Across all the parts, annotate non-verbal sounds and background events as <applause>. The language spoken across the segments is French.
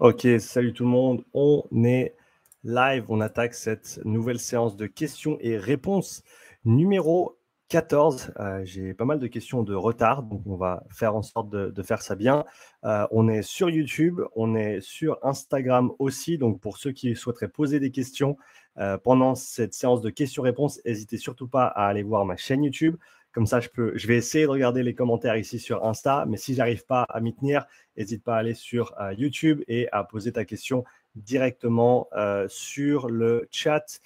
Ok, salut tout le monde. On est live. On attaque cette nouvelle séance de questions et réponses numéro 14. Euh, j'ai pas mal de questions de retard, donc on va faire en sorte de, faire ça bien. Euh, on est sur YouTube, on est sur Instagram aussi. Donc pour ceux qui souhaiteraient poser des questions euh, pendant cette séance de questions-réponses, n'hésitez surtout pas à aller voir ma chaîne YouTube. Comme ça, je, peux, je vais essayer de regarder les commentaires ici sur Insta, mais si j'arrive pas à m'y tenir, n'hésite pas à aller sur euh, YouTube et à poser ta question directement euh, sur le chat.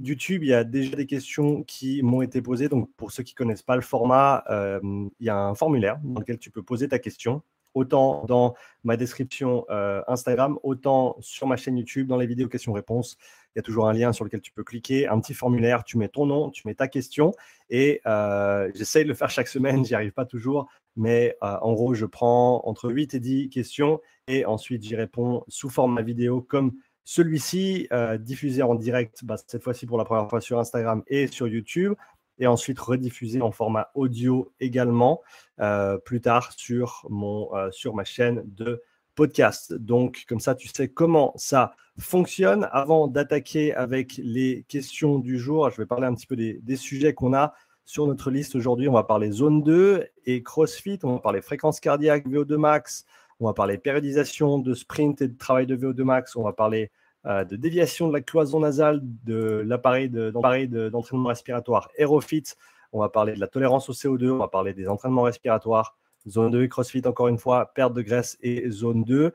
YouTube, il y a déjà des questions qui m'ont été posées. Donc, pour ceux qui ne connaissent pas le format, euh, il y a un formulaire dans lequel tu peux poser ta question autant dans ma description Instagram, autant sur ma chaîne YouTube, dans les vidéos questions-réponses. Il y a toujours un lien sur lequel tu peux cliquer, un petit formulaire, tu mets ton nom, tu mets ta question. Et euh, j'essaye de le faire chaque semaine, j'y arrive pas toujours. Mais euh, en gros, je prends entre 8 et 10 questions et ensuite j'y réponds sous forme de vidéo comme celui-ci, diffusé en direct, bah, cette fois-ci pour la première fois sur Instagram et sur YouTube et ensuite rediffusé en format audio également euh, plus tard sur, mon, euh, sur ma chaîne de podcast. Donc, comme ça, tu sais comment ça fonctionne. Avant d'attaquer avec les questions du jour, je vais parler un petit peu des, sujets qu'on a sur notre liste aujourd'hui. On va parler zone 2 et CrossFit. On va parler fréquence cardiaque, VO2 max. On va parler périodisation de sprint et de travail de VO2 max. On va parler euh, de déviation de la cloison nasale de l'appareil d'entraînement respiratoire Aerofit. On va parler de la tolérance au CO2, on va parler des entraînements respiratoires, zone 2 CrossFit encore une fois, perte de graisse et zone 2.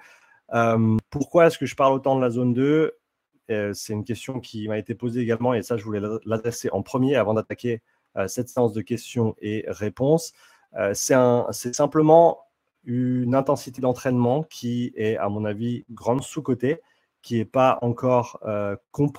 Euh, pourquoi est-ce que je parle autant de la zone 2 euh, C'est une question qui m'a été posée également et ça, je voulais l'adresser en premier avant d'attaquer cette séance de questions et réponses. c'est simplement une intensité d'entraînement qui est, à mon avis, grande sous-côté qui n'est pas encore euh,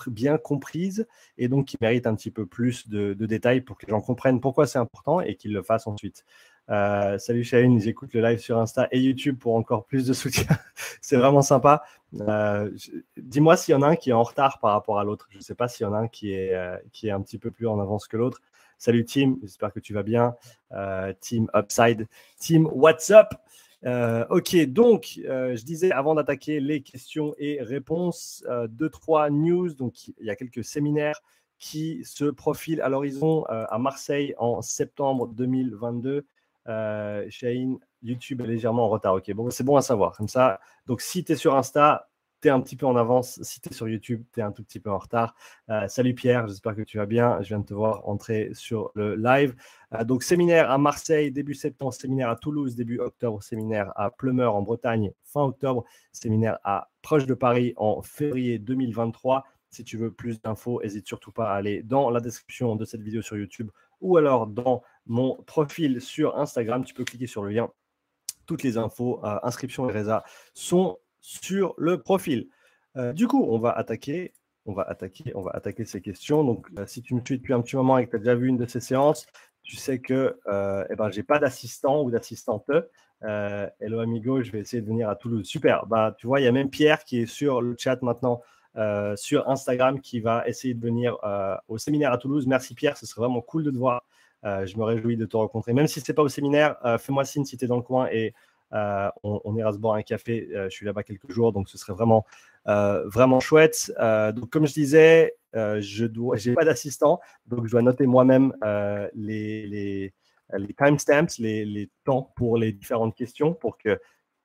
bien comprise et donc qui mérite un petit peu plus de, détails pour que les gens comprennent pourquoi c'est important et qu'ils le fassent ensuite. Euh, salut Shane, j'écoute le live sur Insta et YouTube pour encore plus de soutien. <laughs> c'est vraiment sympa. Euh, dis-moi s'il y en a un qui est en retard par rapport à l'autre. Je ne sais pas s'il y en a un qui est, qui est un petit peu plus en avance que l'autre. Salut Tim, j'espère que tu vas bien. team Upside, Team What's Up? Euh, ok, donc euh, je disais avant d'attaquer les questions et réponses, euh, deux, trois news. Donc il y a quelques séminaires qui se profilent à l'horizon à Marseille en septembre 2022. Shane, YouTube est légèrement en retard. Ok, bon, c'est bon à savoir. Comme ça, donc si tu es sur Insta, tu es un petit peu en avance. Si tu es sur YouTube, tu es un tout petit peu en retard. Euh, salut Pierre, j'espère que tu vas bien. Je viens de te voir entrer sur le live. Euh, donc, séminaire à Marseille, début septembre, séminaire à Toulouse, début octobre, séminaire à Plumeur en Bretagne, fin octobre, séminaire à Proche de Paris en février 2023. Si tu veux plus d'infos, n'hésite surtout pas à aller dans la description de cette vidéo sur YouTube ou alors dans mon profil sur Instagram. Tu peux cliquer sur le lien. Toutes les infos, euh, inscription et résa sont sur le profil. Euh, du coup, on va attaquer, on va attaquer, on va attaquer ces questions. Donc, euh, si tu me suis depuis un petit moment et que tu as déjà vu une de ces séances, tu sais que eh ben, je n'ai pas d'assistant ou d'assistante. hello amigo, je vais essayer de venir à Toulouse. Super. Bah, tu vois, il y a même Pierre qui est sur le chat maintenant. Sur Instagram qui va essayer de venir au séminaire à Toulouse. Merci Pierre, ce serait vraiment cool de te voir. je me réjouis de te rencontrer. Même si ce n'est pas au séminaire, fais-moi signe si tu es dans le coin et euh, on, ira se boire un café. Euh, je suis là-bas quelques jours, donc ce serait vraiment, euh, vraiment chouette. donc, comme je disais, je n'ai pas d'assistant, donc je dois noter moi-même les, les, les timestamps, les, les, temps pour les différentes questions, pour que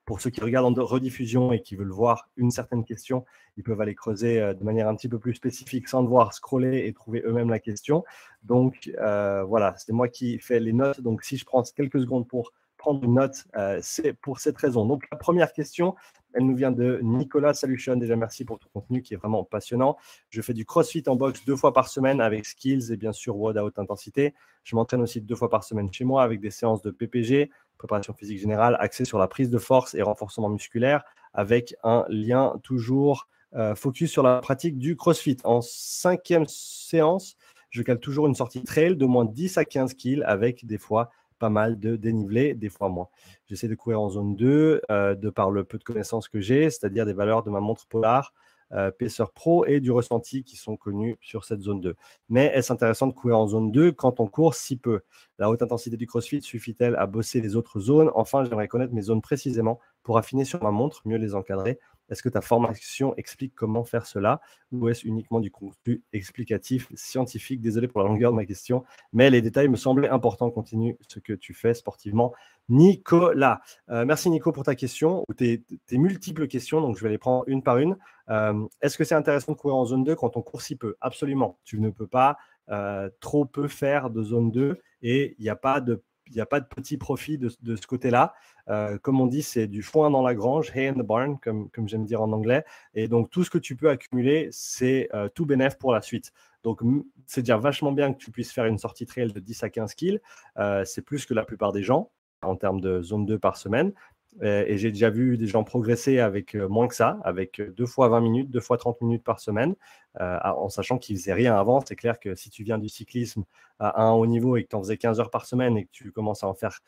pour ceux qui regardent en rediffusion et qui veulent voir une certaine question, ils peuvent aller creuser de manière un petit peu plus spécifique sans devoir scroller et trouver eux-mêmes la question. Donc voilà, c'est moi qui fais les notes. Donc si je prends quelques secondes pour prendre une note, euh, c'est pour cette raison. Donc, la première question, elle nous vient de Nicolas Salution. Déjà, merci pour ton contenu qui est vraiment passionnant. Je fais du crossfit en boxe deux fois par semaine avec skills et bien sûr WOD à haute intensité. Je m'entraîne aussi deux fois par semaine chez moi avec des séances de PPG, préparation physique générale, axées sur la prise de force et renforcement musculaire avec un lien toujours euh, focus sur la pratique du crossfit. En cinquième séance, je cale toujours une sortie trail de moins 10 à 15 kills avec des fois pas mal de dénivelé, des fois moins. J'essaie de courir en zone 2 euh, de par le peu de connaissances que j'ai, c'est-à-dire des valeurs de ma montre Polar, euh, Pro et du ressenti qui sont connus sur cette zone 2. Mais est-ce intéressant de courir en zone 2 quand on court si peu? La haute intensité du CrossFit suffit-elle à bosser les autres zones? Enfin, j'aimerais connaître mes zones précisément pour affiner sur ma montre, mieux les encadrer Est-ce que ta formation explique comment faire cela ou est-ce uniquement du contenu explicatif, scientifique? Désolé pour la longueur de ma question, mais les détails me semblaient importants. Continue ce que tu fais sportivement. Nicolas, euh, merci Nico pour ta question ou tes, multiples questions. Donc, je vais les prendre une par une. Euh, est-ce que c'est intéressant de courir en zone 2 quand on court si peu? Absolument. Tu ne peux pas euh, trop peu faire de zone 2 et il n'y a pas de il n'y a pas de petit profit de, ce côté-là. Euh, comme on dit, c'est du foin dans la grange, hay in the barn, comme, comme j'aime dire en anglais. Et donc, tout ce que tu peux accumuler, c'est euh, tout bénéf pour la suite. Donc, c'est déjà vachement bien que tu puisses faire une sortie trail de 10 à 15 kills. Euh, c'est plus que la plupart des gens en termes de zone 2 par semaine. Euh, et j'ai déjà vu des gens progresser avec euh, moins que ça, avec euh, deux fois 20 minutes, deux fois 30 minutes par semaine, en sachant qu'ils faisaient rien avant. C'est clair que si tu viens du cyclisme à un haut niveau et que tu en faisais 15 heures par semaine et que tu commences à en faire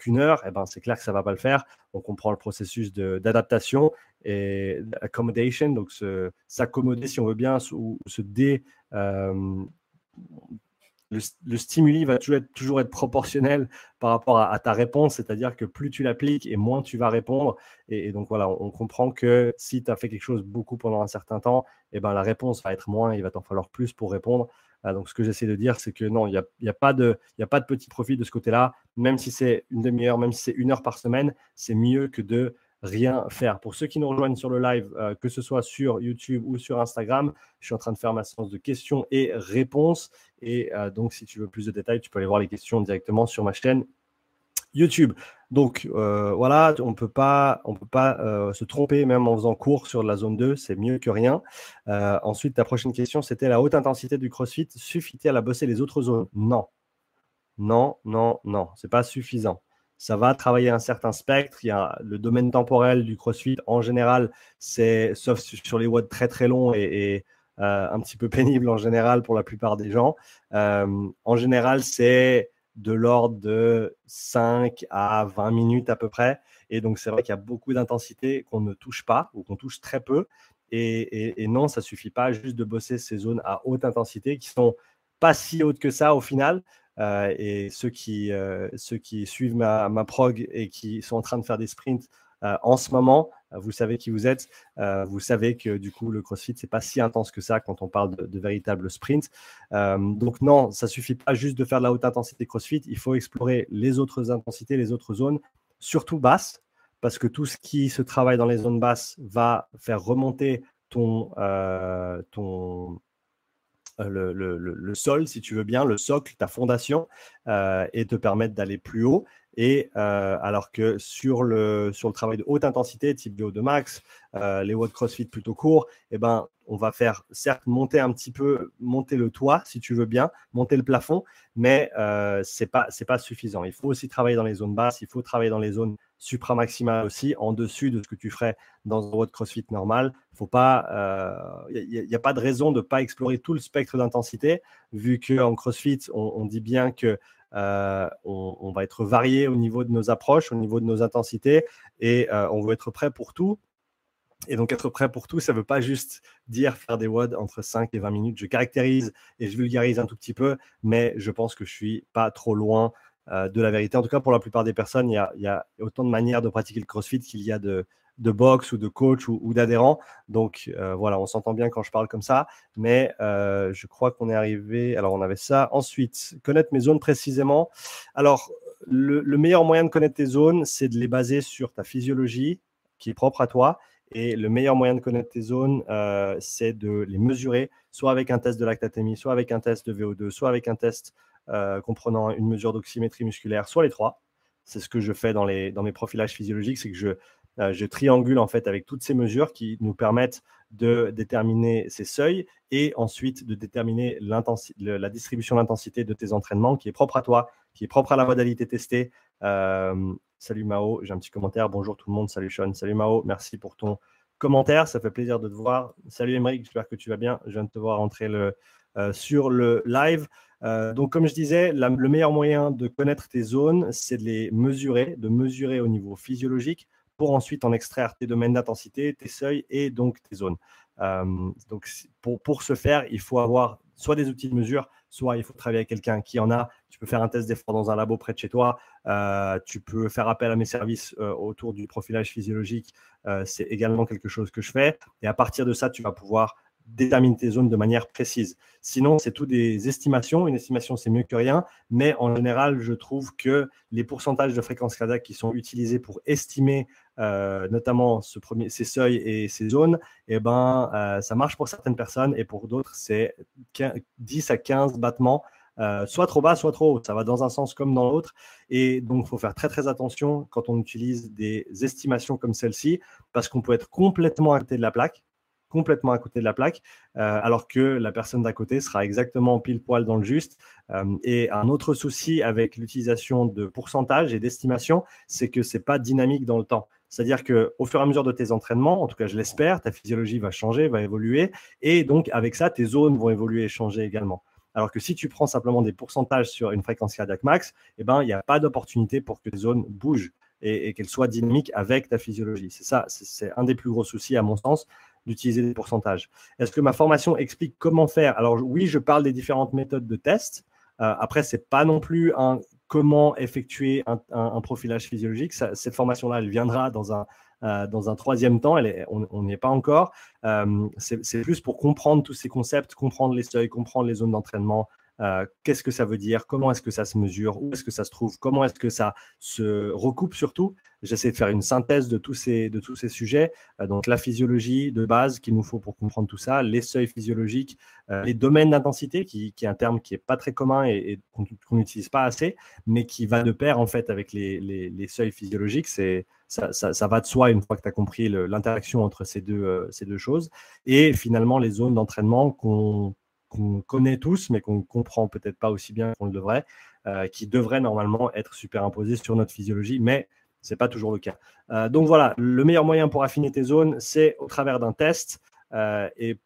qu'une heure, eh ben, c'est clair que ça ne va pas le faire. On comprend le processus d'adaptation et d'accommodation, donc s'accommoder si on veut bien, ou se dé le, stimuli va toujours être, proportionnel par rapport à, ta réponse, c'est-à-dire que plus tu l'appliques et moins tu vas répondre. Et, donc voilà, on, comprend que si tu as fait quelque chose beaucoup pendant un certain temps, et eh ben, la réponse va être moins, il va t'en falloir plus pour répondre. Ah, donc ce que j'essaie de dire, c'est que non, il n'y a, pas de, a pas de petit profit de ce côté-là, même si c'est une demi-heure, même si c'est une heure par semaine, c'est mieux que de rien faire. Pour ceux qui nous rejoignent sur le live, euh, que ce soit sur YouTube ou sur Instagram, je suis en train de faire ma séance de questions et réponses. Et euh, donc, si tu veux plus de détails, tu peux aller voir les questions directement sur ma chaîne YouTube. Donc euh, voilà, on peut pas, on peut pas se tromper même en faisant cours sur la zone 2, c'est mieux que rien. ensuite, ta prochaine question, c'était la haute intensité du CrossFit suffit-elle à bosser les autres zones? Non, non, non, non, c'est pas suffisant ça va travailler un certain spectre. Il y a le domaine temporel du CrossFit en général, c'est sauf sur les watts très très longs et, euh, un petit peu <laughs> pénible en général pour la plupart des gens. Euh, en général, c'est de l'ordre de 5 à 20 minutes à peu près. Et donc, c'est vrai qu'il y a beaucoup d'intensité qu'on ne touche pas ou qu'on touche très peu. Et, et, non, ça suffit pas juste de bosser ces zones à haute intensité qui sont pas si hautes que ça au final. Euh, et ceux qui, euh, ceux qui suivent ma, prog et qui sont en train de faire des sprints euh, en ce moment, vous savez qui vous êtes. vous savez que du coup, le CrossFit, c'est pas si intense que ça quand on parle de, de véritables sprints. donc non, ça suffit pas juste de faire de la haute intensité CrossFit. Il faut explorer les autres intensités, les autres zones, surtout basses, parce que tout ce qui se travaille dans les zones basses va faire remonter ton, ton, le, sol, si tu veux bien, le socle, ta fondation, et te permettre d'aller plus haut. Et euh, alors que sur le, sur le travail de haute intensité, type VO2 max, les watts CrossFit plutôt courts, eh ben, on va faire certes monter un petit peu, monter le toit, si tu veux bien, monter le plafond, mais ce n'est pas, suffisant. Il faut aussi travailler dans les zones basses, il faut travailler dans les zones supramaximales aussi, en dessus de ce que tu ferais dans un WOD CrossFit normal. Il n'y a, a, pas de raison de ne pas explorer tout le spectre d'intensité, vu qu'en CrossFit, on, dit bien que euh, on, va être varié au niveau de nos approches, au niveau de nos intensités, et euh, on veut être prêt pour tout. Et donc, être prêt pour tout, ça ne veut pas juste dire faire des WOD entre 5 et 20 minutes. Je caractérise et je vulgarise un tout petit peu, mais je pense que je suis pas trop loin euh, de la vérité. En tout cas, pour la plupart des personnes, il y a, autant de manières de pratiquer le CrossFit qu'il y a de, de box ou de coach ou, d'adhérents. Donc euh, voilà, on s'entend bien quand je parle comme ça, mais euh, je crois qu'on est arrivé. Alors on avait ça. Ensuite, connaître mes zones précisément. Alors le, meilleur moyen de connaître tes zones, c'est de les baser sur ta physiologie qui est propre à toi. Et le meilleur moyen de connaître tes zones, c'est de les mesurer, soit avec un test de lactatémie, soit avec un test de VO2, soit avec un test euh, comprenant une mesure d'oxymétrie musculaire, soit les trois. C'est ce que je fais dans, les, dans mes profilages physiologiques, c'est que je, euh, je triangule en fait avec toutes ces mesures qui nous permettent de déterminer ces seuils et ensuite de déterminer la distribution d'intensité de tes entraînements qui est propre à toi, qui est propre à la modalité testée. Euh, salut Mao, j'ai un petit commentaire. Bonjour tout le monde. Salut Sean. Salut Mao. Merci pour ton commentaire. Ça fait plaisir de te voir. Salut Émeric, j'espère que tu vas bien. Je viens de te voir entrer le, sur le live. Euh, donc, comme je disais, le meilleur moyen de connaître tes zones, c'est de les mesurer, de mesurer au niveau physiologique pour ensuite en extraire tes domaines d'intensité, tes seuils et donc tes zones. Euh, donc, pour, pour ce faire, il faut avoir soit des outils de mesure, soit il faut travailler avec quelqu'un qui en a. tu peux faire un test d'effort dans un labo près de chez toi, tu peux faire appel à mes services autour du profilage physiologique, c'est également quelque chose que je fais. Et à partir de ça, tu vas pouvoir déterminer tes zones de manière précise. Sinon, c'est tout des estimations. Une estimation, c'est mieux que rien. Mais en général, je trouve que les pourcentages de fréquences cardiaques qui sont utilisés pour estimer euh, notamment ce premier, ces seuils et ces zones, eh ben, euh, ça marche pour certaines personnes et pour d'autres, c'est 10 à 15 battements. Euh, soit trop bas, soit trop haut. Ça va dans un sens comme dans l'autre. Et donc, il faut faire très, très attention quand on utilise des estimations comme celle-ci, parce qu'on peut être complètement à côté de la plaque complètement à côté de la plaque, euh, alors que la personne d'à côté sera exactement pile poil dans le juste. Euh, et un autre souci avec l'utilisation de pourcentage et d'estimation, c'est que c'est pas dynamique dans le temps. C'est-à-dire qu'au fur et à mesure de tes entraînements, en tout cas je l'espère, ta physiologie va changer, va évoluer, et donc avec ça, tes zones vont évoluer et changer également. Alors que si tu prends simplement des pourcentages sur une fréquence cardiaque max, eh ben, il n'y a pas d'opportunité pour que tes zones bougent et qu'elles soient dynamiques avec ta physiologie. C'est ça, c'est un des plus gros soucis à mon sens d'utiliser des pourcentages. Est-ce que ma formation explique comment faire? Alors oui, je parle des différentes méthodes de test. Euh, après, ce n'est pas non plus un comment effectuer un, profilage physiologique. cette formation-là, elle viendra dans un, euh, dans un troisième temps. On n'y est pas encore. Euh, c'est plus pour comprendre tous ces concepts, comprendre les seuils, comprendre les zones d'entraînement, euh, qu'est-ce que ça veut dire? Comment est-ce que ça se mesure? Où est-ce que ça se trouve? Comment est-ce que ça se recoupe surtout? J'essaie de faire une synthèse de tous ces, de tous ces sujets. Euh, donc la physiologie de base qu'il nous faut pour comprendre tout ça, les seuils physiologiques, euh, les domaines d'intensité, qui, qui, est un terme qui n'est pas très commun et, qu'on n'utilise pas assez, mais qui va de pair en fait avec les, les, seuils physiologiques. C'est ça, ça, ça, va de soi une fois que tu as compris l'interaction entre ces deux, ces deux choses. Et finalement, les zones d'entraînement qu'on qu'on connaît tous, mais qu'on comprend peut-être pas aussi bien qu'on le devrait, euh, qui devraient normalement être superimposés sur notre physiologie, mais ce n'est pas toujours le cas. Euh, donc voilà, le meilleur moyen pour affiner tes zones, c'est au travers d'un test. Euh, et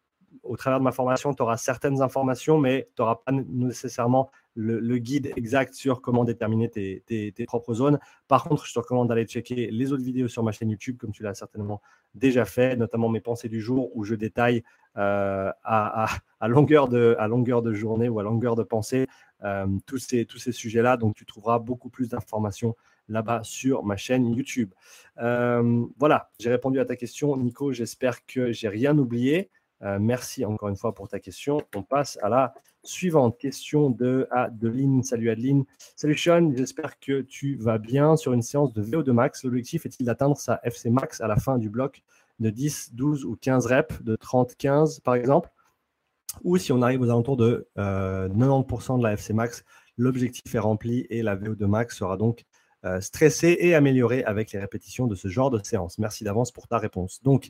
au travers de ma formation, tu auras certaines informations, mais tu n'auras pas nécessairement le, guide exact sur comment déterminer tes, propres zones. Par contre, je te recommande d'aller checker les autres vidéos sur ma chaîne YouTube, comme tu l'as certainement déjà fait, notamment mes pensées du jour, où je détaille euh, à, longueur de, à journée ou à longueur de pensée euh, tous ces, tous ces sujets-là. Donc, tu trouveras beaucoup plus d'informations là-bas sur ma chaîne YouTube. Euh, voilà, j'ai répondu à ta question, Nico. J'espère que j'ai rien oublié. Merci encore une fois pour ta question. On passe à la suivante question de Adeline. Salut Adeline. Salut Sean, j'espère que tu vas bien sur une séance de VO2 max. L'objectif est-il d'atteindre sa FC max à la fin du bloc de 10, 12 ou 15 reps, de 30, 15 par exemple? Ou si on arrive aux alentours de 90% euh, de la FC max, l'objectif est rempli et la VO2 max sera donc euh, stressée et améliorée avec les répétitions de ce genre de séance. Merci d'avance pour ta réponse. Donc,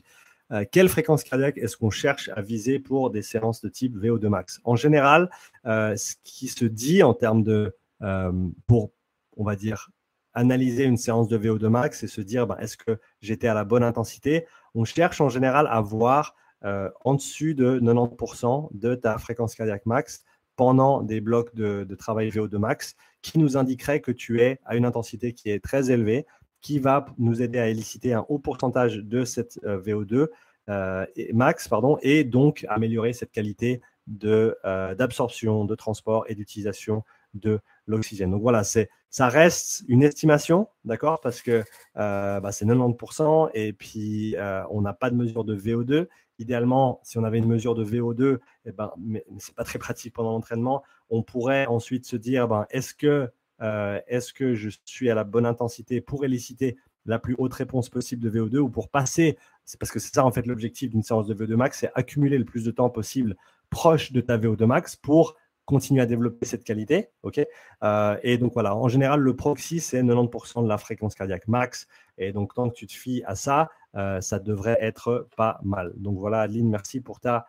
euh, quelle fréquence cardiaque est-ce qu'on cherche à viser pour des séances de type VO2 max? En général, euh, ce qui se dit en termes de, euh, pour, on va dire, analyser une séance de VO2 max et se dire, ben, est-ce que j'étais à la bonne intensité? On cherche en général à voir en dessus de 90% de ta fréquence cardiaque max pendant des blocs de, de travail VO2 max qui nous indiquerait que tu es à une intensité qui est très élevée qui va nous aider à éliciter un haut pourcentage de cette euh, VO2 euh, max pardon, et donc améliorer cette qualité euh, d'absorption, de, transport et d'utilisation de l'oxygène. Donc voilà, ça reste une estimation, d'accord, parce que bah, c'est 90% et puis on n'a pas de mesure de VO2. Idéalement, si on avait une mesure de VO2, eh ben, mais, ce n'est pas très pratique pendant l'entraînement, on pourrait ensuite se dire, ben, est-ce que euh, est-ce que je suis à la bonne intensité pour éliciter la plus haute réponse possible de VO2 ou pour passer, c'est parce que c'est ça en fait l'objectif d'une séance de VO2 max, c'est accumuler le plus de temps possible proche de ta VO2 max pour continuer à développer cette qualité. ok? Euh, et donc voilà, en général, le proxy, c'est 90% de la fréquence cardiaque max. Et donc, tant que tu te fies à ça, euh, ça devrait être pas mal. Donc voilà, Adeline, merci pour ta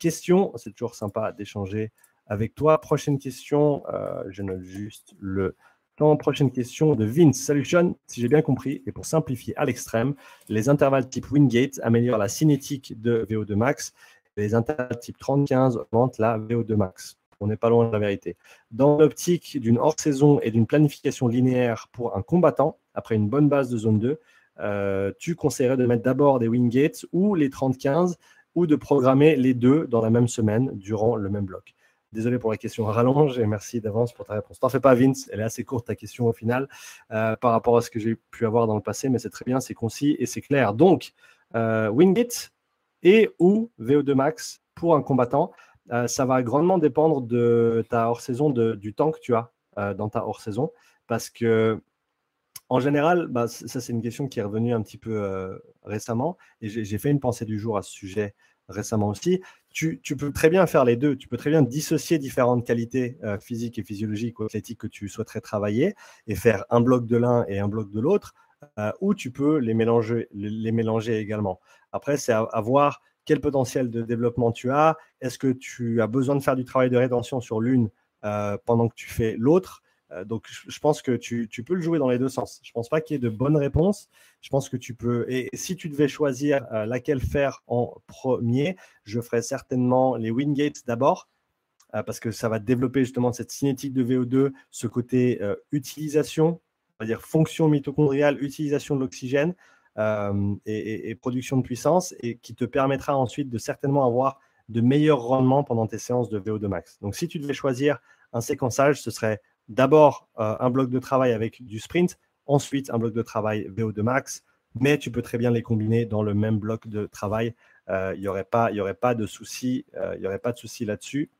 question. C'est toujours sympa d'échanger avec toi. Prochaine question, euh, je note juste le temps. Prochaine question de Vince. Salut si j'ai bien compris, et pour simplifier à l'extrême, les intervalles type Wingate améliorent la cinétique de VO2 max. Les intervalles type 30-15 augmentent la VO2 max. On n'est pas loin de la vérité. Dans l'optique d'une hors-saison et d'une planification linéaire pour un combattant, après une bonne base de zone 2, euh, tu conseillerais de mettre d'abord des Wingates ou les 30-15 ou de programmer les deux dans la même semaine durant le même bloc. Désolé pour la question rallonge et merci d'avance pour ta réponse. T'en fais pas, Vince. Elle est assez courte, ta question au final, par rapport à ce que j'ai pu avoir dans le passé, mais c'est très bien, c'est concis et c'est clair. Donc, Wingit et ou VO2 Max pour un combattant, ça va grandement dépendre de ta hors-saison, du temps que tu as dans ta hors-saison, parce que en général, bah, ça c'est une question qui est revenue un petit peu euh, récemment et j'ai fait une pensée du jour à ce sujet récemment aussi. Tu, peux très bien faire les deux. Tu peux très bien dissocier différentes qualités euh, physiques et physiologiques ou athlétiques que tu souhaiterais travailler et faire un bloc de l'un et un bloc de l'autre, euh, ou tu peux les mélanger, également. Après, c'est à, voir quel potentiel de développement tu as. Est-ce que tu as besoin de faire du travail de rétention sur l'une pendant que tu fais l'autre? euh, donc, je pense que tu, peux le jouer dans les deux sens. Je pense pas qu'il y ait de bonnes réponses. Je pense que tu peux. Et si tu devais choisir euh, laquelle faire en premier, je ferais certainement les Wingates d'abord, euh, parce que ça va développer justement cette cinétique de VO2, ce côté utilisation, on va dire fonction mitochondriale, utilisation de l'oxygène et, et, production de puissance, et qui te permettra ensuite de certainement avoir de meilleurs rendements pendant tes séances de VO2 max. Donc, si tu devais choisir un séquençage, ce serait d'abord euh, un bloc de travail avec du sprint, ensuite un bloc de travail VO2 max, mais tu peux très bien les combiner dans le même bloc de travail. Il euh, n'y aurait, aurait pas de souci, de souci euh, là-dessus.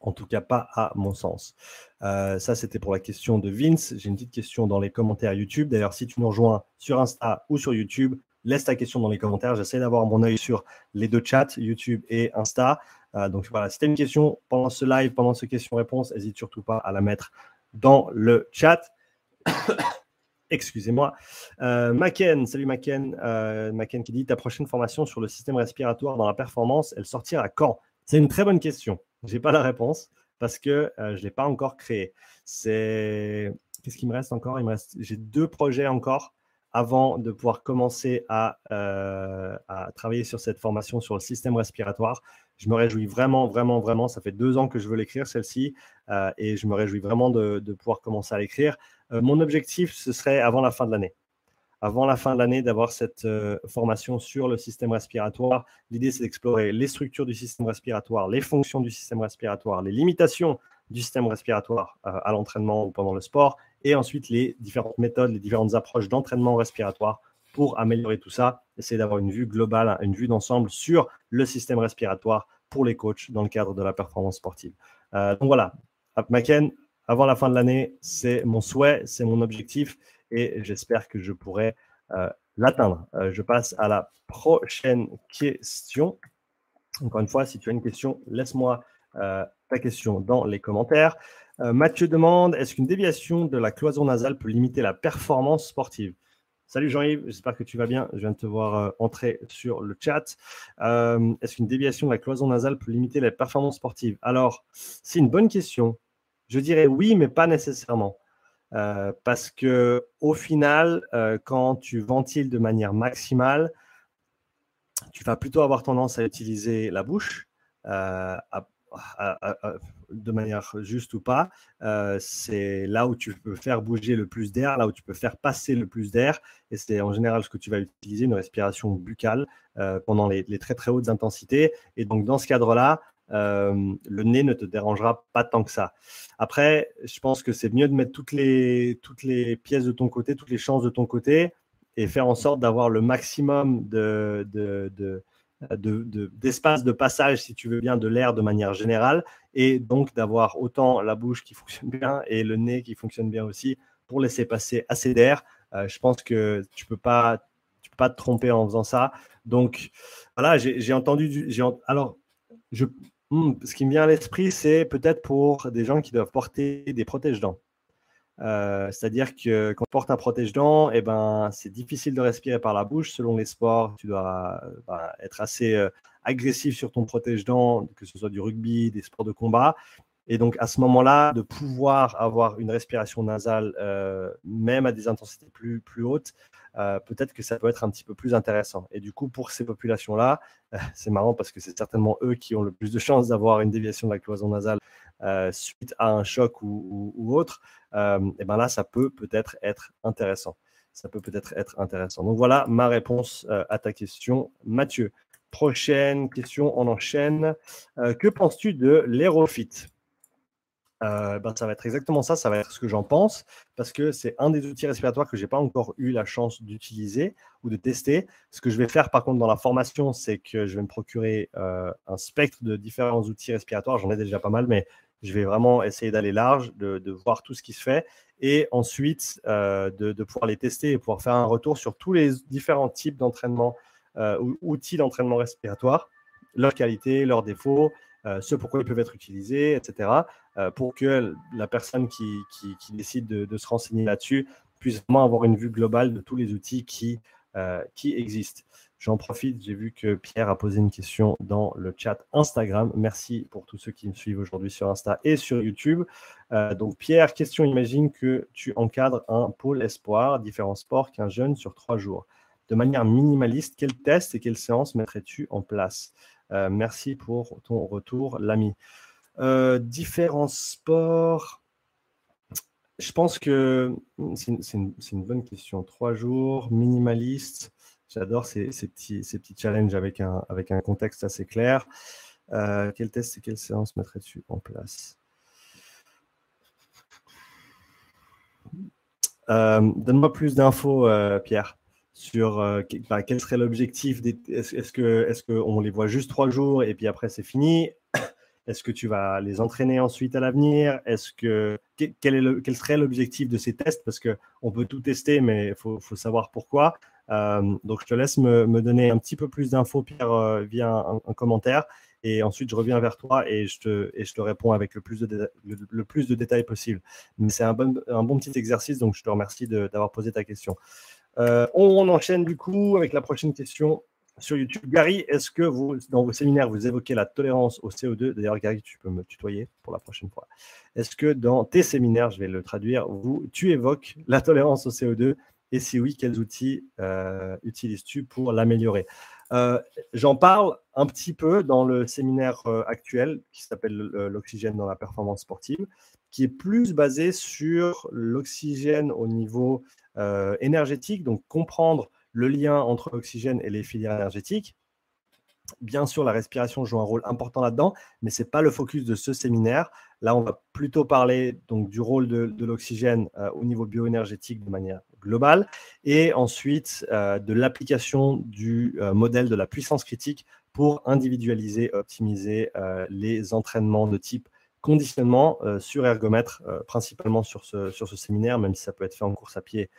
En tout cas, pas à mon sens. ça, c'était pour la question de Vince. J'ai une petite question dans les commentaires YouTube. D'ailleurs, si tu nous rejoins sur Insta ou sur YouTube, laisse ta question dans les commentaires. J'essaie d'avoir mon œil sur les deux chats, YouTube et Insta. Euh, donc voilà, si tu as une question pendant ce live, pendant ce question-réponse, n'hésite surtout pas à la mettre dans le chat. <coughs> Excusez-moi. Euh, salut Maken. Euh, qui dit ta prochaine formation sur le système respiratoire dans la performance, elle sortira quand? C'est une très bonne question. Je n'ai pas la réponse parce que je ne l'ai pas encore créé. C'est qu'est-ce qui me reste encore? J'ai deux projets encore avant de pouvoir commencer à, à, travailler sur cette formation sur le système respiratoire. Je me réjouis vraiment, vraiment, vraiment. Ça fait deux ans que je veux l'écrire, celle-ci, euh, et je me réjouis vraiment de, pouvoir commencer à l'écrire. Euh, mon objectif, ce serait avant la fin de l'année. Avant la fin de l'année, d'avoir cette euh, formation sur le système respiratoire. L'idée, c'est d'explorer les structures du système respiratoire, les fonctions du système respiratoire, les limitations du système respiratoire à l'entraînement ou pendant le sport, et ensuite les différentes méthodes, les différentes approches d'entraînement respiratoire pour améliorer tout ça, essayer d'avoir une vue globale, une vue d'ensemble sur le système respiratoire pour les coachs dans le cadre de la performance sportive. Euh, donc voilà, Maken, avant la fin de l'année, c'est mon souhait, c'est mon objectif et j'espère que je pourrai euh, l'atteindre. Euh, je passe à la prochaine question. Encore une fois, si tu as une question, laisse-moi ta question dans les commentaires. Mathieu demande, est-ce qu'une déviation de la cloison nasale peut limiter la performance sportive? Salut Jean-Yves, j'espère que tu vas bien. Je viens de te voir euh, entrer sur le chat. Euh, est-ce qu'une déviation de la cloison nasale peut limiter les performances sportives? Alors, c'est une bonne question. Je dirais oui, mais pas nécessairement. Euh, parce que au final, quand tu ventiles de manière maximale, tu vas plutôt avoir tendance à utiliser la bouche, de manière juste ou pas, euh, c'est là où tu peux faire bouger le plus d'air, là où tu peux faire passer le plus d'air. Et c'est en général ce que tu vas utiliser, une respiration buccale euh, pendant les, très très hautes intensités. Et donc dans ce cadre-là, euh, le nez ne te dérangera pas tant que ça. Après, je pense que c'est mieux de mettre toutes les, pièces de ton côté, toutes les chances de ton côté et faire en sorte d'avoir le maximum de d'espace de, passage, si tu veux bien, de l'air de manière générale, et donc d'avoir autant la bouche qui fonctionne bien et le nez qui fonctionne bien aussi pour laisser passer assez d'air. Euh, je pense que tu peux peux pas te tromper en faisant ça. Donc voilà, j'ai entendu, du, alors hmm, ce qui me vient à l'esprit, c'est peut-être pour des gens qui doivent porter des protèges-dents. Euh, c'est-à-dire que quand tu portes un protège-dents, eh ben, c'est difficile de respirer par la bouche. Selon les sports, tu dois bah, être assez euh, agressif sur ton protège-dents, que ce soit du rugby, des sports de combat. Et donc, à ce moment-là, de pouvoir avoir une respiration nasale, euh, même à des intensités plus, plus hautes, peut-être que ça peut être un petit peu plus intéressant. Et du coup, pour ces populations-là, <laughs> c'est marrant parce que c'est certainement eux qui ont le plus de chances d'avoir une déviation de la cloison nasale suite à un choc ou, ou autre. Euh, et ben là, ça peut peut-être être intéressant. Ça peut peut-être être intéressant. Donc voilà ma réponse euh, à ta question, Mathieu. prochaine question, on enchaîne. que penses-tu de l'aérofit euh, ben, ça va être exactement ça, ça va être ce que j'en pense, parce que c'est un des outils respiratoires que je n'ai pas encore eu la chance d'utiliser ou de tester. Ce que je vais faire par contre dans la formation, c'est que je vais me procurer euh, un spectre de différents outils respiratoires. J'en ai déjà pas mal, mais je vais vraiment essayer d'aller large, de, voir tout ce qui se fait, et ensuite euh, de, de, pouvoir les tester et pouvoir faire un retour sur tous les différents types d'entraînement ou outils d'entraînement respiratoire, leur qualité, leurs défauts, ce pourquoi ils peuvent être utilisés, etc., pour que la personne qui, décide de, se renseigner là-dessus puisse vraiment avoir une vue globale de tous les outils qui, euh, qui existent. J'en profite, j'ai vu que Pierre a posé une question dans le chat Instagram. Merci pour tous ceux qui me suivent aujourd'hui sur Insta et sur YouTube. donc Pierre, question, imagine que tu encadres un pôle espoir, différents sports qu'un jeune sur trois jours. De manière minimaliste, quel test et quelle séance mettrais-tu en place? Euh, merci pour ton retour, l'ami. Euh, différents sports. Je pense que c'est une, bonne question. Trois jours, minimaliste. J'adore ces, petits, challenges avec un, contexte assez clair. Euh, quel test et quelle séance mettrais-tu en place? Donne-moi plus d'infos, Pierre sur euh, bah, quel serait l'objectif. Est-ce que est-ce qu'on les voit juste trois jours et puis après c'est fini? Est-ce que tu vas les entraîner ensuite à l'avenir? Est-ce que quel, serait l'objectif de ces tests? Parce que on peut tout tester, mais il faut, savoir pourquoi. Euh, donc je te laisse me, donner un petit peu plus d'infos, Pierre, euh, via un, commentaire. Et ensuite, je reviens vers toi et je te, réponds avec le plus de, détails possible. Mais c'est un bon, un bon petit exercice, donc je te remercie d'avoir posé ta question. Euh, on, enchaîne du coup avec la prochaine question sur YouTube. Gary, est-ce que vous, dans vos séminaires, vous évoquez la tolérance au CO2 D'ailleurs, Gary, tu peux me tutoyer pour la prochaine fois. Est-ce que dans tes séminaires, je vais le traduire, vous, tu évoques la tolérance au CO2 Et si oui, quels outils euh, utilises-tu pour l'améliorer? Euh, J'en parle un petit peu dans le séminaire actuel qui s'appelle l'oxygène dans la performance sportive, qui est plus basé sur l'oxygène au niveau euh, énergétique, donc comprendre le lien entre l'oxygène et les filières énergétiques. Bien sûr, la respiration joue un rôle important là-dedans, mais ce n'est pas le focus de ce séminaire. Là, on va plutôt parler donc, du rôle de, l'oxygène euh, au niveau bioénergétique de manière globale, et ensuite euh, de l'application du modèle de la puissance critique pour individualiser, optimiser les entraînements de type conditionnement euh, sur ergomètre, euh, principalement sur ce, sur ce séminaire, même si ça peut être fait en course à pied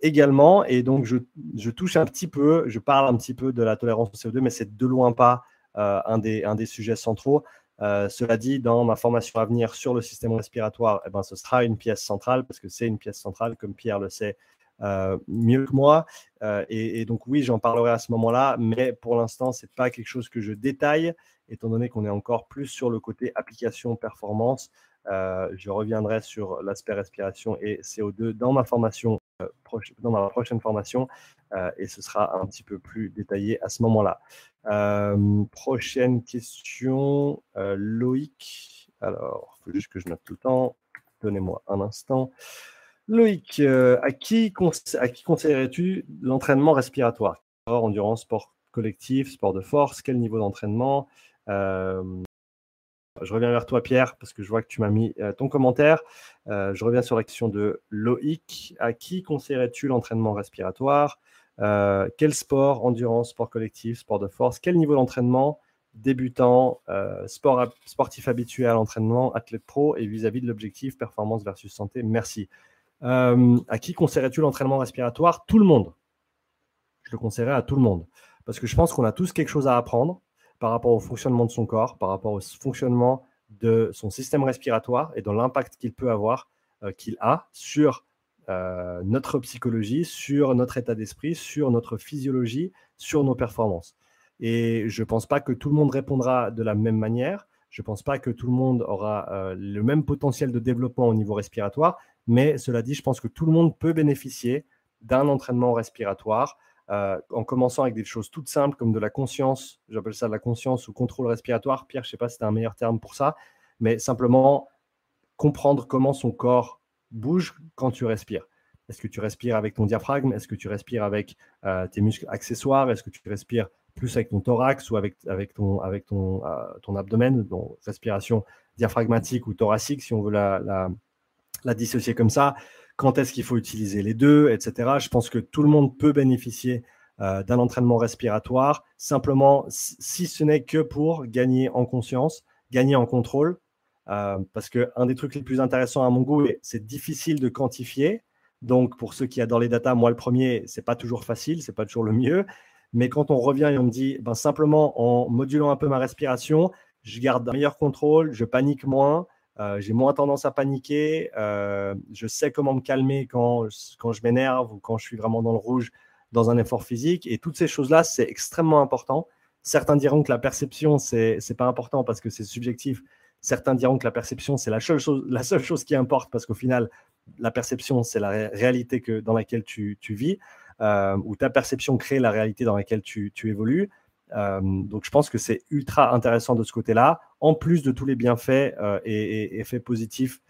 également. Et donc, je, touche un petit peu, je parle un petit peu de la tolérance au CO2, mais c'est de loin pas euh, un, des, sujets centraux. cela dit, dans ma formation à venir sur le système respiratoire, eh ben, ce sera une pièce centrale, parce que c'est une pièce centrale, comme Pierre le sait mieux que moi. Et, donc, oui, j'en parlerai à ce moment-là, mais pour l'instant, ce n'est pas quelque chose que je détaille étant donné qu'on est encore plus sur le côté application performance. Euh, je reviendrai sur l'aspect respiration et CO2 dans ma formation, euh, dans ma prochaine formation, euh, et ce sera un petit peu plus détaillé à ce moment-là. prochaine question, Loïc. Alors, il faut juste que je note tout le temps. Donnez-moi un instant. Loïc, à qui, à qui conseillerais-tu l'entraînement respiratoire? Endurance, sport collectif, sport de force, quel niveau d'entraînement? Euh, je reviens vers toi, Pierre, parce que je vois que tu m'as mis euh, ton commentaire. Euh, je reviens sur la question de Loïc. À qui conseillerais-tu l'entraînement respiratoire? Quel sport Endurance, sport collectif, sport de force? Quel niveau d'entraînement Débutant, sport, sportif habitué à l'entraînement, athlète pro et vis-à-vis de l'objectif performance versus santé? Merci. à qui conseillerais-tu l'entraînement respiratoire? Tout le monde. Je le conseillerais à tout le monde. Parce que je pense qu'on a tous quelque chose à apprendre par rapport au fonctionnement de son corps, par rapport au fonctionnement de son système respiratoire et dans l'impact qu'il peut avoir, euh, qu'il a sur euh, notre psychologie, sur notre état d'esprit, sur notre physiologie, sur nos performances. Et je ne pense pas que tout le monde répondra de la même manière. Je ne pense pas que tout le monde aura euh, le même potentiel de développement au niveau respiratoire. Mais cela dit, je pense que tout le monde peut bénéficier d'un entraînement respiratoire euh, en commençant avec des choses toutes simples comme de la conscience, j'appelle ça de la conscience ou contrôle respiratoire. Pierre, je ne sais pas si c'est un meilleur terme pour ça, mais simplement comprendre comment son corps bouge quand tu respires. Est-ce que tu respires avec ton diaphragme? Est-ce que tu respires avec euh, tes muscles accessoires? Est-ce que tu respires plus avec ton thorax ou avec, avec, ton, avec ton, ton abdomen, respiration diaphragmatique ou thoracique, si on veut la, la dissocier comme ça. Quand est-ce qu'il faut utiliser les deux, etc. Je pense que tout le monde peut bénéficier d'un entraînement respiratoire, simplement si ce n'est que pour gagner en conscience, gagner en contrôle, euh, parce qu'un des trucs les plus intéressants à mon goût, c'est difficile de quantifier. Donc, pour ceux qui adorent les datas, moi le premier, c'est pas toujours facile, c'est pas toujours le mieux. Mais quand on revient et on me dit, ben, simplement en modulant un peu ma respiration, je garde un meilleur contrôle, je panique moins, euh, j'ai moins tendance à paniquer, euh, je sais comment me calmer quand, quand je m'énerve ou quand je suis vraiment dans le rouge dans un effort physique. Et toutes ces choses-là, c'est extrêmement important. Certains diront que la perception, c'est n'est pas important parce que c'est subjectif. Certains diront que la perception, c'est la, seule chose, la seule chose qui importe parce qu'au final, la perception, c'est la réalité que, dans laquelle tu, vis, euh, ou ta perception crée la réalité dans laquelle tu, évolues. Euh, donc, je pense que c'est ultra intéressant de ce côté-là, en plus de tous les bienfaits euh, et, effets positifs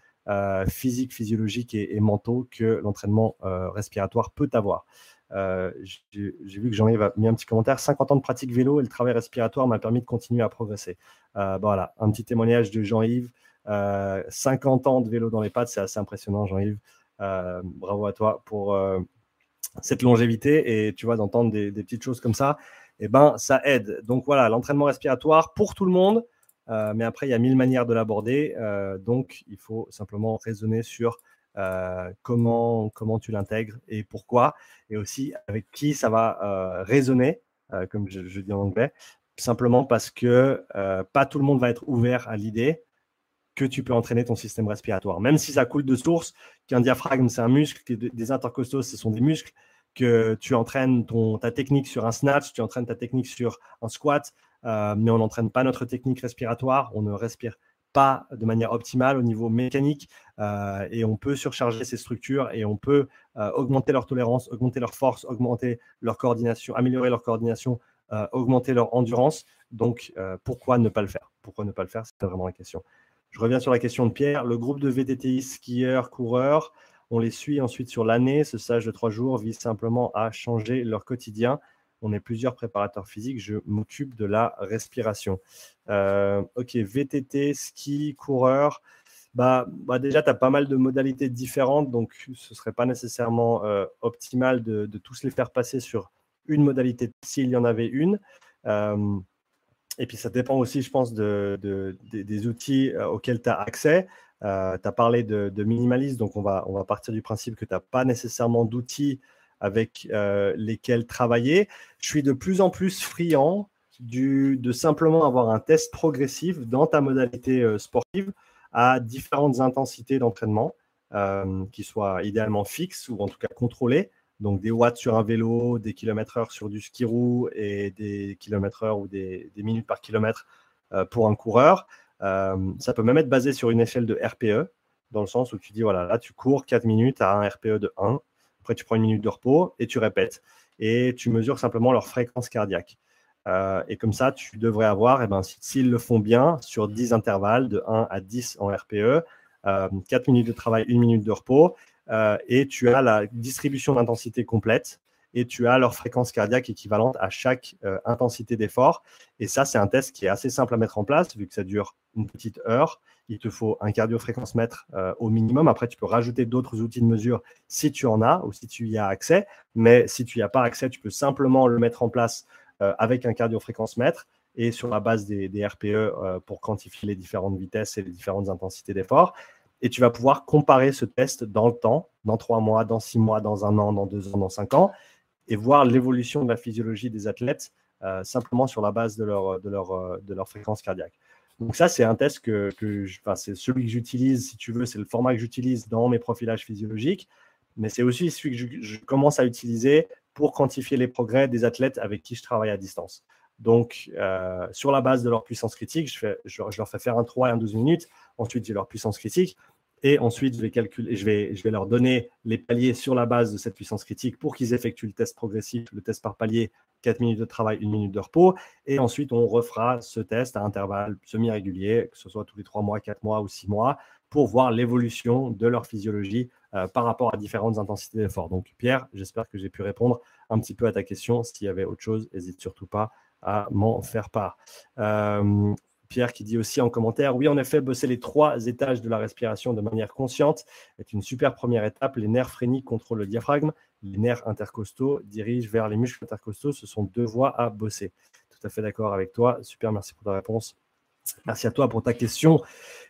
physiques, physiologiques et, mentaux que l'entraînement respiratoire peut avoir. j'ai vu que Jean-Yves a mis un petit commentaire. 50 ans de pratique vélo et le travail respiratoire m'a permis de continuer à progresser. Euh, voilà, un petit témoignage de Jean-Yves. 50 euh, ans de vélo dans les pattes, c'est assez impressionnant, Jean-Yves. Euh, bravo à toi pour cette longévité et tu vois d'entendre des, petites choses comme ça, eh ben ça aide. Donc voilà, l'entraînement respiratoire pour tout le monde, mais après il y a mille manières de l'aborder, donc il faut simplement raisonner sur comment comment tu l'intègres et pourquoi, et aussi avec qui ça va résonner, comme je, dis en anglais, simplement parce que euh, pas tout le monde va être ouvert à l'idée que tu peux entraîner ton système respiratoire. Même si ça coule de source, qu'un diaphragme, c'est un muscle, que des intercostaux, ce sont des muscles, que tu entraînes ta technique sur un snatch, tu entraînes ta technique sur un squat, euh, mais on n'entraîne pas notre technique respiratoire, on ne respire pas de manière optimale au niveau mécanique euh, et on peut surcharger ces structures et on peut augmenter leur tolérance, augmenter leur force, augmenter leur coordination, améliorer leur coordination euh, augmenter leur endurance. Donc, euh, pourquoi ne pas le faire? Pourquoi ne pas le faire? C'est vraiment la question. Je reviens sur la question de Pierre. Le groupe de VTTI skieurs, coureurs, on les suit ensuite sur l'année. Ce stage de trois jours vise simplement à changer leur quotidien. On est plusieurs préparateurs physiques. Je m'occupe de la respiration. Euh, ok, VTT, ski, coureur. Bah, bah déjà, tu as pas mal de modalités différentes, donc ce ne serait pas nécessairement optimal de, tous les faire passer sur une modalité s'il y en avait une. Euh, et puis ça dépend aussi, je pense, de, des outils euh, auxquels tu as accès. Euh, tu as parlé de, minimalisme, donc on va, partir du principe que tu n'as pas nécessairement d'outils avec lesquels travailler. Je suis de plus en plus friand du, de simplement avoir un test progressif dans ta modalité sportive à différentes intensités d'entraînement, qui soient idéalement fixes ou en tout cas contrôlées. Donc des watts sur un vélo, des kilomètres heure sur du ski roue et des kilomètres heure ou des, minutes par kilomètre euh, pour un coureur. Euh, ça peut même être basé sur une échelle de RPE, dans le sens où tu dis, voilà, là tu cours 4 minutes à un RPE de 1, après tu prends une minute de repos et tu répètes. Et tu mesures simplement leur fréquence cardiaque. Euh, et comme ça, tu devrais avoir, eh ben, s'ils le font bien, sur 10 intervalles de 1 à 10 en RPE, 4 minutes de travail, 1 minute de repos, euh, et tu as la distribution d'intensité complète et tu as leur fréquence cardiaque équivalente à chaque euh, intensité d'effort. Et ça, c'est un test qui est assez simple à mettre en place, vu que ça dure une petite heure. Il te faut un cardio-fréquence mètre euh, au minimum. Après, tu peux rajouter d'autres outils de mesure si tu en as ou si tu y as accès. Mais si tu n'y as pas accès, tu peux simplement le mettre en place avec un cardio-fréquence mètre et sur la base des, des RPE pour quantifier les différentes vitesses et les différentes intensités d'effort et tu vas pouvoir comparer ce test dans le temps, dans trois mois, dans six mois, dans un an, dans deux ans, dans cinq ans, et voir l'évolution de la physiologie des athlètes euh, simplement sur la base de leur, de leur, euh, de leur fréquence cardiaque. Donc ça, c'est un test que, que c'est celui que j'utilise, si tu veux, c'est le format que j'utilise dans mes profilages physiologiques, mais c'est aussi celui que je, commence à utiliser pour quantifier les progrès des athlètes avec qui je travaille à distance. Donc, euh, sur la base de leur puissance critique, je, fais, je, leur fais faire un 3 et un 12 minutes. Ensuite, j'ai leur puissance critique. Et ensuite, je vais, leur donner les paliers sur la base de cette puissance critique pour qu'ils effectuent le test progressif, le test par palier, 4 minutes de travail, 1 minute de repos. Et ensuite, on refera ce test à intervalles semi-réguliers, que ce soit tous les 3 mois, 4 mois ou 6 mois, pour voir l'évolution de leur physiologie euh, par rapport à différentes intensités d'effort. Donc, Pierre, j'espère que j'ai pu répondre un petit peu à ta question. S'il y avait autre chose, n'hésite surtout pas à m'en faire part. Euh, Pierre qui dit aussi en commentaire, oui, en effet, bosser les trois étages de la respiration de manière consciente est une super première étape. Les nerfs phréniques contrôlent le diaphragme, les nerfs intercostaux dirigent vers les muscles intercostaux. Ce sont deux voies à bosser. Tout à fait d'accord avec toi. Super, merci pour ta réponse. Merci à toi pour ta question.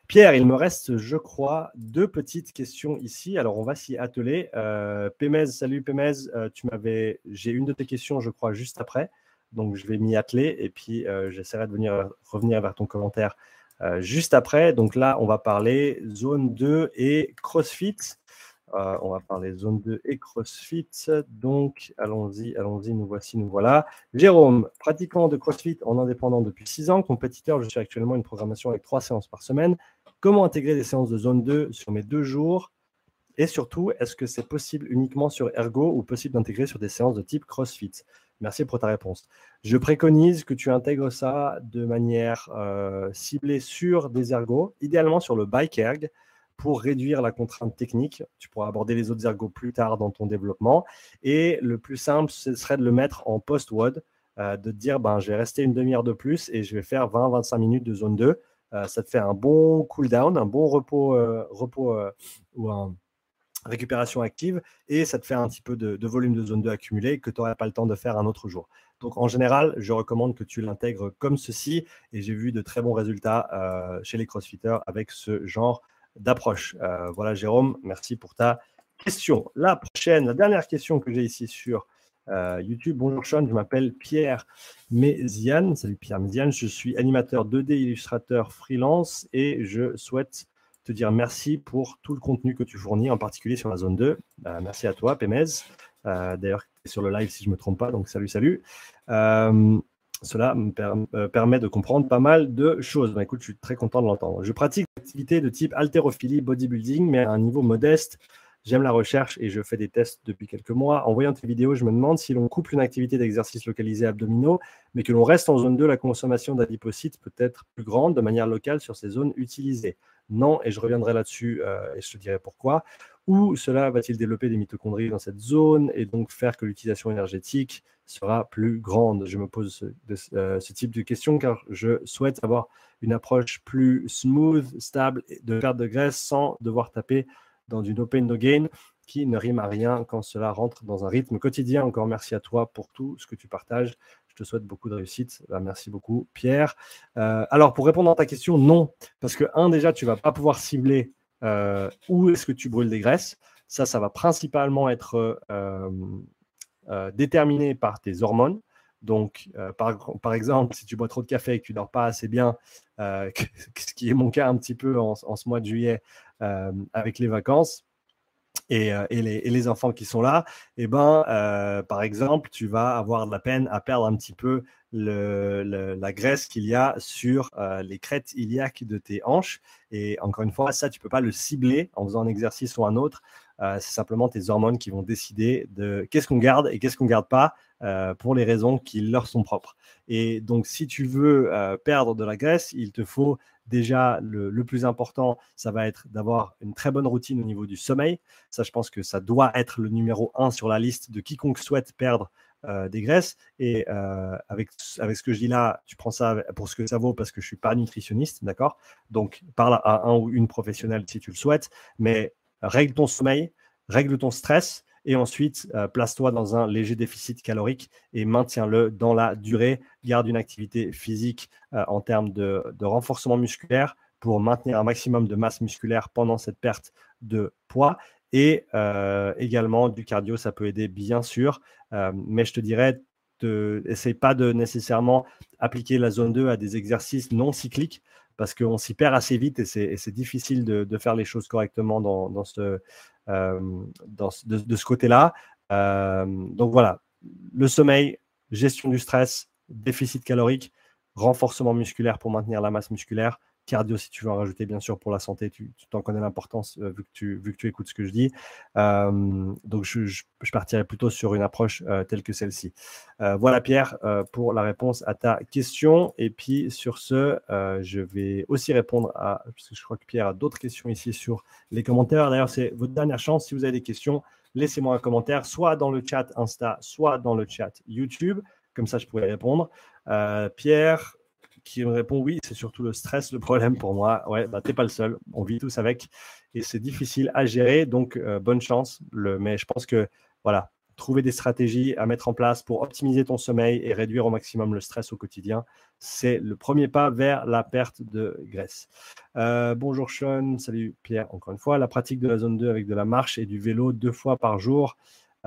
Pierre, il me reste, je crois, deux petites questions ici. Alors, on va s'y atteler. Euh, salut Pémez. Euh, tu m'avais, j'ai une de tes questions, je crois, juste après. Donc, je vais m'y atteler et puis euh, j'essaierai de venir, revenir vers ton commentaire euh, juste après. Donc là, on va parler zone 2 et CrossFit. Euh, on va parler zone 2 et CrossFit. Donc, allons-y, allons-y, nous voici, nous voilà. Jérôme, pratiquant de CrossFit en indépendant depuis 6 ans, compétiteur, je suis actuellement une programmation avec 3 séances par semaine. Comment intégrer des séances de zone 2 sur mes deux jours? Et surtout, est-ce que c'est possible uniquement sur Ergo ou possible d'intégrer sur des séances de type CrossFit? Merci pour ta réponse. Je préconise que tu intègres ça de manière euh, ciblée sur des ergos, idéalement sur le bike erg, pour réduire la contrainte technique. Tu pourras aborder les autres ergos plus tard dans ton développement. Et le plus simple, ce serait de le mettre en post-WOD, euh, de te dire ben, je vais rester une demi-heure de plus et je vais faire 20-25 minutes de zone 2. Euh, ça te fait un bon cool down, un bon repos, repos ou un récupération active et ça te fait un petit peu de, volume de zone 2 accumulé que tu n'aurais pas le temps de faire un autre jour. Donc en général, je recommande que tu l'intègres comme ceci et j'ai vu de très bons résultats euh, chez les crossfitters avec ce genre d'approche. Euh, voilà Jérôme, merci pour ta question. La prochaine, la dernière question que j'ai ici sur euh, YouTube. Bonjour Sean, je m'appelle Pierre Méziane. Salut Pierre Méziane, je suis animateur 2D illustrateur freelance et je souhaite te dire merci pour tout le contenu que tu fournis, en particulier sur la zone 2. Euh, merci à toi, Pémez. Euh, d'ailleurs, sur le live, si je ne me trompe pas. Donc, salut, salut. Euh, cela me permet de comprendre pas mal de choses. Bah, écoute, je suis très content de l'entendre. Je pratique des activités de type haltérophilie, bodybuilding, mais à un niveau modeste. J'aime la recherche et je fais des tests depuis quelques mois. En voyant tes vidéos, je me demande si l'on couple une activité d'exercice localisé abdominaux, mais que l'on reste en zone 2, la consommation d'adipocytes peut être plus grande de manière locale sur ces zones utilisées. Non, et je reviendrai là-dessus euh, et je te dirai pourquoi. Ou cela va-t-il développer des mitochondries dans cette zone et donc faire que l'utilisation énergétique sera plus grande? Je me pose ce, euh, type de questions car je souhaite avoir une approche plus smooth, stable de perte de graisse sans devoir taper dans une open no gain qui ne rime à rien quand cela rentre dans un rythme quotidien. Encore merci à toi pour tout ce que tu partages. Je te souhaite beaucoup de réussite. Bah, merci beaucoup, Pierre. Euh, alors, pour répondre à ta question, non. Parce que, un, déjà, tu ne vas pas pouvoir cibler euh, où est-ce que tu brûles des graisses. Ça, ça va principalement être euh, déterminé par tes hormones. Donc, par, exemple, si tu bois trop de café et que tu ne dors pas assez bien, <laughs> ce qui est mon cas un petit peu en ce mois de juillet avec les vacances, euh, et, les, enfants qui sont là, eh ben, euh, par exemple, tu vas avoir de la peine à perdre un petit peu la graisse qu'il y a sur euh, les crêtes iliaques de tes hanches. Et encore une fois, ça, tu ne peux pas le cibler en faisant un exercice ou un autre. c'est simplement tes hormones qui vont décider de qu'est-ce qu'on garde et qu'est-ce qu'on ne garde pas pour les raisons qui leur sont propres. Et donc, si tu veux perdre de la graisse, il te faut Déjà, le, plus important, ça va être d'avoir une très bonne routine au niveau du sommeil. Ça, je pense que ça doit être le numéro un sur la liste de quiconque souhaite perdre euh, des graisses. Et euh, avec, avec ce que je dis là, tu prends ça pour ce que ça vaut parce que je ne suis pas nutritionniste, d'accord? Donc, parle à un ou une professionnelle si tu le souhaites, mais règle ton sommeil, règle ton stress et ensuite euh, place-toi dans un léger déficit calorique et maintiens-le dans la durée. Garde une activité physique euh, en termes de, renforcement musculaire pour maintenir un maximum de masse musculaire pendant cette perte de poids. Et euh, également du cardio, ça peut aider bien sûr, mais je te dirais, essaye pas de nécessairement appliquer la zone 2 à des exercices non cycliques parce qu'on s'y perd assez vite et c'est difficile de, faire les choses correctement dans, ce, dans, de, ce côté-là. Euh, donc voilà, le sommeil, gestion du stress, déficit calorique, renforcement musculaire pour maintenir la masse musculaire, cardio si tu veux en rajouter bien sûr pour la santé, tu t'en connais l'importance euh, vu, que tu, écoutes ce que je dis. donc je, je, partirai plutôt sur une approche telle que celle-ci. voilà Pierre pour la réponse à ta question. Et puis sur ce, je vais aussi répondre à, parce je crois que Pierre a d'autres questions ici sur les commentaires. D'ailleurs, c'est votre dernière chance. Si vous avez des questions, laissez-moi un commentaire, soit dans le chat Insta, soit dans le chat YouTube. Comme ça, je pourrais répondre. Pierre, qui me répond oui, c'est surtout le stress le problème pour moi. Ouais, bah, t'es pas le seul. On vit tous avec et c'est difficile à gérer. Donc, bonne chance. Mais je pense que voilà, trouver des stratégies à mettre en place pour optimiser ton sommeil et réduire au maximum le stress au quotidien, c'est le premier pas vers la perte de graisse. Euh, bonjour Sean, salut Pierre, encore une fois. La pratique de la zone 2 avec de la marche et du vélo deux fois par jour.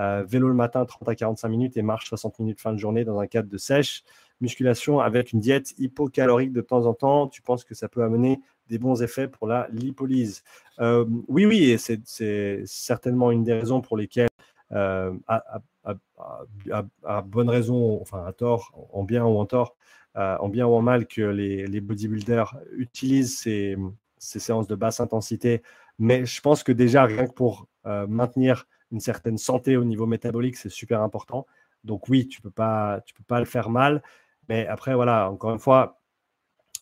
Euh, vélo le matin 30 à 45 minutes et marche 60 minutes fin de journée dans un cadre de sèche. Musculation avec une diète hypocalorique de temps en temps. Tu penses que ça peut amener des bons effets pour la lipolyse euh, Oui, oui, et c'est certainement une des raisons pour lesquelles euh, à, bonne raison, enfin à tort, en bien ou en tort, euh, en bien ou en mal, que les, bodybuilders utilisent ces, séances de basse intensité. Mais je pense que déjà, rien que pour maintenir une certaine santé au niveau métabolique, c'est super important. Donc oui, tu ne peux, peux pas le faire mal. Mais après, voilà, encore une fois,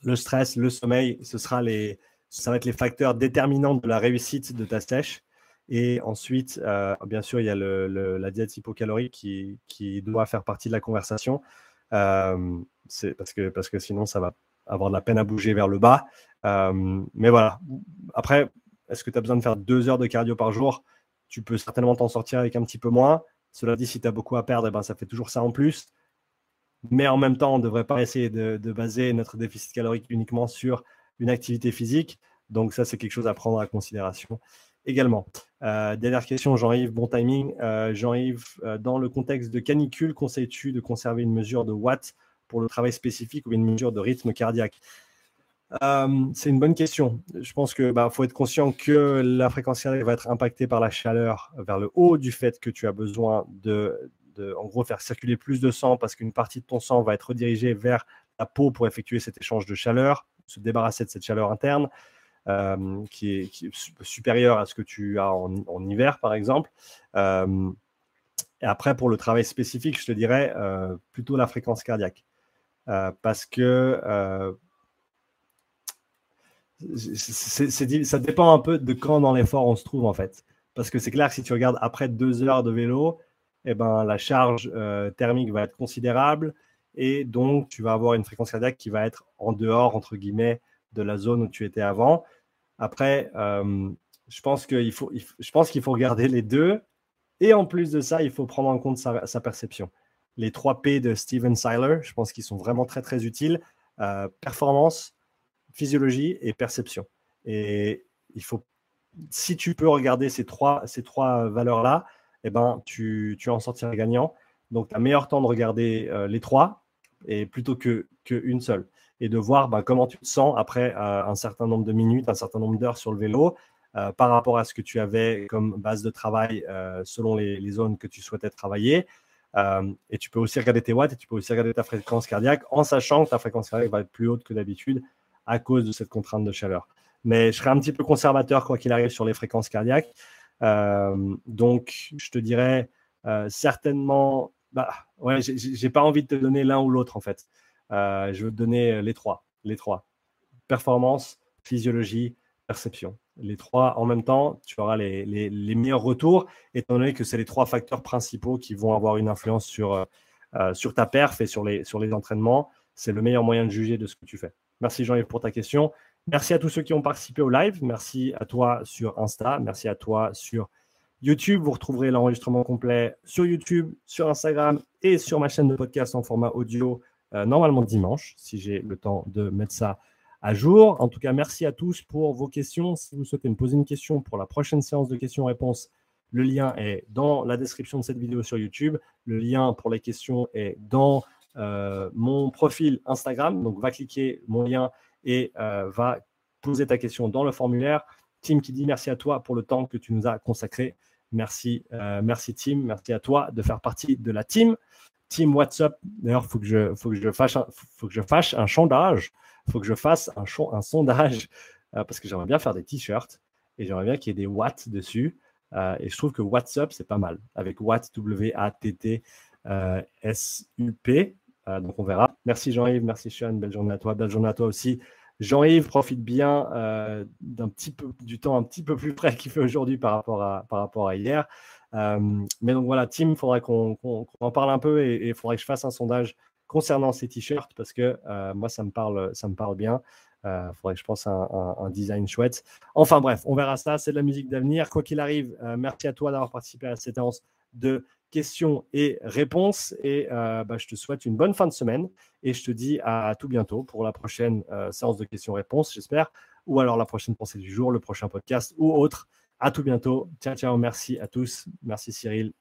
le stress, le sommeil, ce sera les, ça va être les facteurs déterminants de la réussite de ta sèche. Et ensuite, euh, bien sûr, il y a la diète hypocalorique qui, qui, doit faire partie de la conversation. Euh, parce, que, parce que sinon, ça va avoir de la peine à bouger vers le bas. Euh, mais voilà. Après, est-ce que tu as besoin de faire deux heures de cardio par jour? Tu peux certainement t'en sortir avec un petit peu moins. Cela dit, si tu as beaucoup à perdre, eh ben, ça fait toujours ça en plus. Mais en même temps, on ne devrait pas essayer de, baser notre déficit calorique uniquement sur une activité physique. Donc ça, c'est quelque chose à prendre en considération également. Euh, dernière question, Jean-Yves, bon timing. Euh, Jean-Yves, euh, dans le contexte de canicule, conseilles-tu de conserver une mesure de watts pour le travail spécifique ou une mesure de rythme cardiaque? C'est une bonne question. Je pense qu'il bah, faut être conscient que la fréquence cardiaque va être impactée par la chaleur vers le haut du fait que tu as besoin de, en gros, faire circuler plus de sang parce qu'une partie de ton sang va être redirigée vers la peau pour effectuer cet échange de chaleur, se débarrasser de cette chaleur interne. Euh, qui, est, supérieur à ce que tu as en, hiver, par exemple. Euh, et après, pour le travail spécifique, je te dirais euh, plutôt la fréquence cardiaque. parce que ça dépend un peu de quand dans l'effort on se trouve, en fait. Parce que c'est clair que si tu regardes après deux heures de vélo, eh ben, la charge thermique va être considérable et donc tu vas avoir une fréquence cardiaque qui va être en dehors, entre guillemets, de la zone où tu étais avant. Après, euh, je pense qu'il faut, je pense qu'il faut regarder les deux. Et en plus de ça, il faut prendre en compte sa, perception. Les trois P de Steven Seiler, je pense qu'ils sont vraiment très, très utiles. Euh, performance, physiologie et perception. Et il faut, si tu peux regarder ces trois, ces trois valeurs-là, eh ben, tu, tu en sortiras gagnant. Donc, tu as meilleur temps de regarder euh, les trois et plutôt qu'une que seule et de voir bah, comment tu te sens après euh, un certain nombre de minutes, un certain nombre d'heures sur le vélo euh, par rapport à ce que tu avais comme base de travail selon les, zones que tu souhaitais travailler. et tu peux aussi regarder tes watts et tu peux aussi regarder ta fréquence cardiaque en sachant que ta fréquence cardiaque va être plus haute que d'habitude à cause de cette contrainte de chaleur. Mais je serais un petit peu conservateur quoi qu'il arrive sur les fréquences cardiaques. Donc, je te dirais certainement, bah, ouais, j'ai pas envie de te donner l'un ou l'autre en fait. Euh, je veux te donner euh, les trois. Les trois. Performance, physiologie, perception. Les trois en même temps, tu auras les, meilleurs retours, étant donné que c'est les trois facteurs principaux qui vont avoir une influence sur, euh, sur ta perf et sur les, sur les entraînements. C'est le meilleur moyen de juger de ce que tu fais. Merci Jean-Yves pour ta question. Merci à tous ceux qui ont participé au live. Merci à toi sur Insta. Merci à toi sur YouTube. Vous retrouverez l'enregistrement complet sur YouTube, sur Instagram et sur ma chaîne de podcast en format audio euh, normalement dimanche, si j'ai le temps de mettre ça à jour. En tout cas, merci à tous pour vos questions. Si vous souhaitez me poser une question pour la prochaine séance de questions-réponses, le lien est dans la description de cette vidéo sur YouTube. Le lien pour les questions est dans euh, mon profil Instagram. Donc, va cliquer mon lien et euh, va poser ta question dans le formulaire. Tim qui dit merci à toi pour le temps que tu nous as consacré. Merci, merci Tim, merci à toi de faire partie de la team. Team WhatsApp. D'ailleurs, il faut que je, faut que je fasse un, faut que je fasse un sondage. Il faut que je fasse un, un sondage euh, parce que j'aimerais bien faire des t-shirts et j'aimerais bien qu'il y ait des watts dessus. Euh, et je trouve que WhatsApp, c'est pas mal avec Watt, W-A-T-T-S-U-P. Euh, donc on verra. Merci Jean-Yves, merci Sean, belle journée à toi, belle journée à toi aussi. Jean-Yves, profite bien d'un petit peu du temps un petit peu plus près qu'il fait aujourd'hui par rapport à, par rapport à hier. mais donc voilà, Tim, il faudrait qu'on en parle un peu et il faudrait que je fasse un sondage concernant ces t-shirts parce que moi, ça me parle, ça me parle bien. Il euh, faudrait que je pense à un, design chouette. Enfin bref, on verra ça. C'est de la musique d'avenir. Quoi qu'il arrive, euh, merci à toi d'avoir participé à cette séance de questions et réponses. Et euh, bah, je te souhaite une bonne fin de semaine. Et je te dis à, tout bientôt pour la prochaine séance de questions-réponses, j'espère. Ou alors la prochaine pensée du jour, le prochain podcast ou autre. À tout bientôt. Ciao, ciao. Merci à tous. Merci Cyril.